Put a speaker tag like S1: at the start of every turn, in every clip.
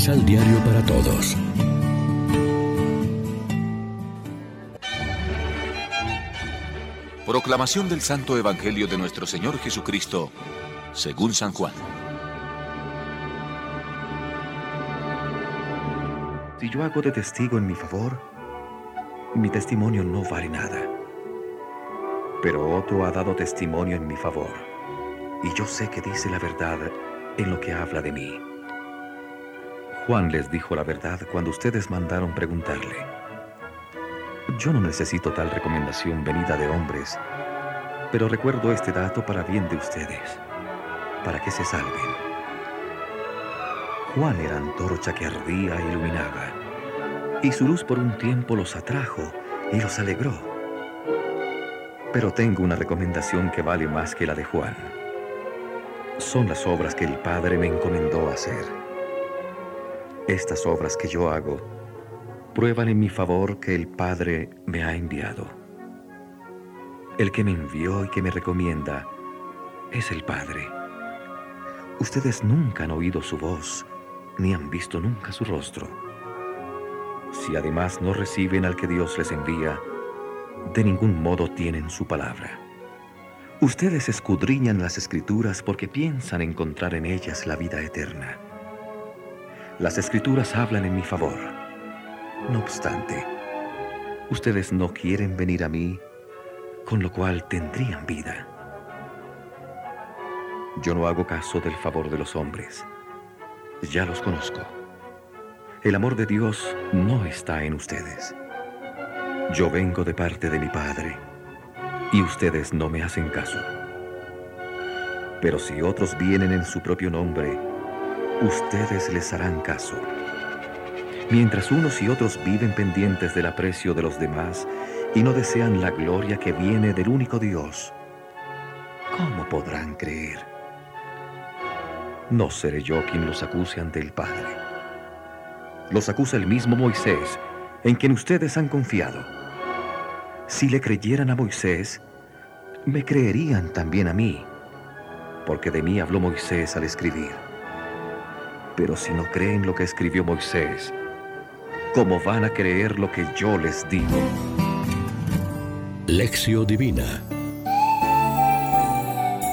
S1: Misal Diario para Todos.
S2: Proclamación del Santo Evangelio de nuestro Señor Jesucristo, según San Juan.
S3: Si yo hago de testigo en mi favor, mi testimonio no vale nada. Pero otro ha dado testimonio en mi favor, y yo sé que dice la verdad en lo que habla de mí. Juan les dijo la verdad cuando ustedes mandaron preguntarle. Yo no necesito tal recomendación venida de hombres, pero recuerdo este dato para bien de ustedes, para que se salven. Juan era antorcha que ardía e iluminaba, y su luz por un tiempo los atrajo y los alegró. Pero tengo una recomendación que vale más que la de Juan. Son las obras que el Padre me encomendó hacer. Estas obras que yo hago prueban en mi favor que el Padre me ha enviado. El que me envió y que me recomienda es el Padre. Ustedes nunca han oído su voz, ni han visto nunca su rostro. Si además no reciben al que Dios les envía, de ningún modo tienen su palabra. Ustedes escudriñan las escrituras porque piensan encontrar en ellas la vida eterna. Las escrituras hablan en mi favor no obstante, ustedes no quieren venir a mí, con lo cual tendrían vida. Yo no hago caso del favor de los hombres. Ya los conozco. El amor de Dios no está en ustedes. Yo vengo de parte de mi Padre y ustedes no me hacen caso. Pero si otros vienen en su propio nombre, ustedes les harán caso mientras unos y otros viven pendientes del aprecio de los demás y no desean la gloria que viene del único Dios, ¿cómo podrán creer? No seré yo quien los acuse ante el Padre. Los acusa el mismo Moisés, en quien ustedes han confiado. Si le creyeran a Moisés, me creerían también a mí, porque de mí habló Moisés al escribir. Pero si no creen lo que escribió Moisés, ¿Cómo van a creer lo que yo les digo?
S1: Lección Divina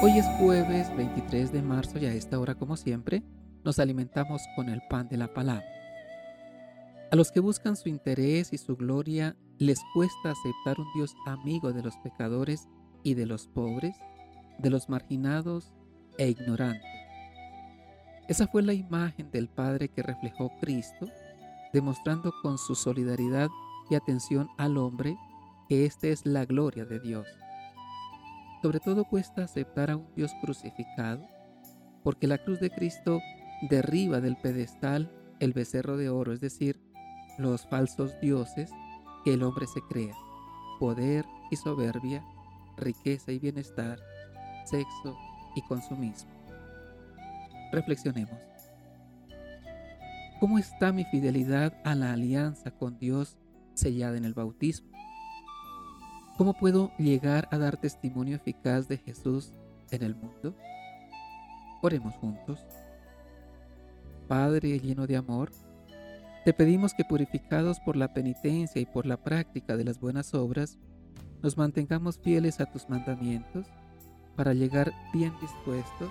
S4: Hoy es jueves 23 de marzo y a esta hora, como siempre, nos alimentamos con el pan de la palabra. A los que buscan su interés y su gloria, les cuesta aceptar un Dios amigo de los pecadores y de los pobres, de los marginados e ignorantes. Esa fue la imagen del Padre que reflejó Cristo demostrando con su solidaridad y atención al hombre que esta es la gloria de Dios. Sobre todo cuesta aceptar a un Dios crucificado, porque la cruz de Cristo derriba del pedestal el becerro de oro, es decir, los falsos dioses que el hombre se crea, poder y soberbia, riqueza y bienestar, sexo y consumismo. Reflexionemos. ¿Cómo está mi fidelidad a la alianza con Dios sellada en el bautismo? ¿Cómo puedo llegar a dar testimonio eficaz de Jesús en el mundo? Oremos juntos. Padre lleno de amor, te pedimos que purificados por la penitencia y por la práctica de las buenas obras, nos mantengamos fieles a tus mandamientos para llegar bien dispuestos